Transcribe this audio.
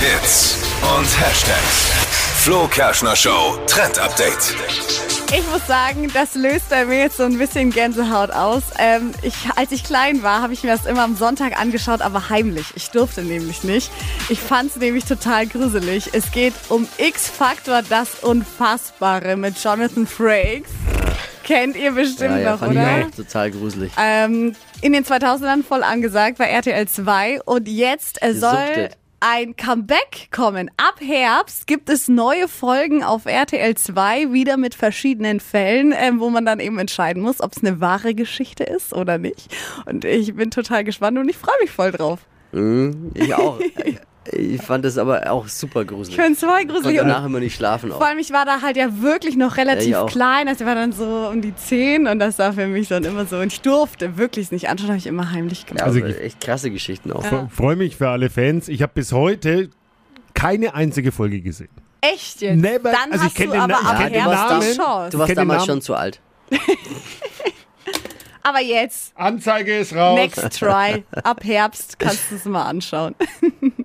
Hits und Hashtags. Flo Kerschner Show Trend Update. Ich muss sagen, das löst bei mir jetzt so ein bisschen Gänsehaut aus. Ähm, ich, als ich klein war, habe ich mir das immer am Sonntag angeschaut, aber heimlich. Ich durfte nämlich nicht. Ich fand es nämlich total gruselig. Es geht um X-Factor, das Unfassbare mit Jonathan Frakes. Kennt ihr bestimmt Ja, ja, noch, fand oder? ich auch total gruselig. Ähm, in den 2000ern voll angesagt bei RTL 2 und jetzt soll Gesuchtet. Ein Comeback kommen. Ab Herbst gibt es neue Folgen auf RTL 2, wieder mit verschiedenen Fällen, ähm, wo man dann eben entscheiden muss, ob es eine wahre Geschichte ist oder nicht. Und ich bin total gespannt und ich freue mich voll drauf. Mhm, ich auch. Ich fand das aber auch super gruselig. Ich finde es voll konnte gruselig. Und danach immer nicht schlafen. vor Auch. allem, ich war da halt ja wirklich noch relativ Ja, ich klein. Also ich war dann so um die 10 und das war für mich dann immer so. Und ich durfte wirklich es nicht anschauen, habe ich immer heimlich gemacht. Ja, Also ich- echt krasse Geschichten auch. Fre- Freue mich für alle Fans. Ich habe bis heute keine einzige Folge gesehen. Echt jetzt? Never- Dann also ich hast kenn du den aber ich ab Herbst Chance. Du warst kenn den damals schon zu alt. Aber jetzt, Anzeige ist raus. next try. Ab Herbst kannst du es mal anschauen.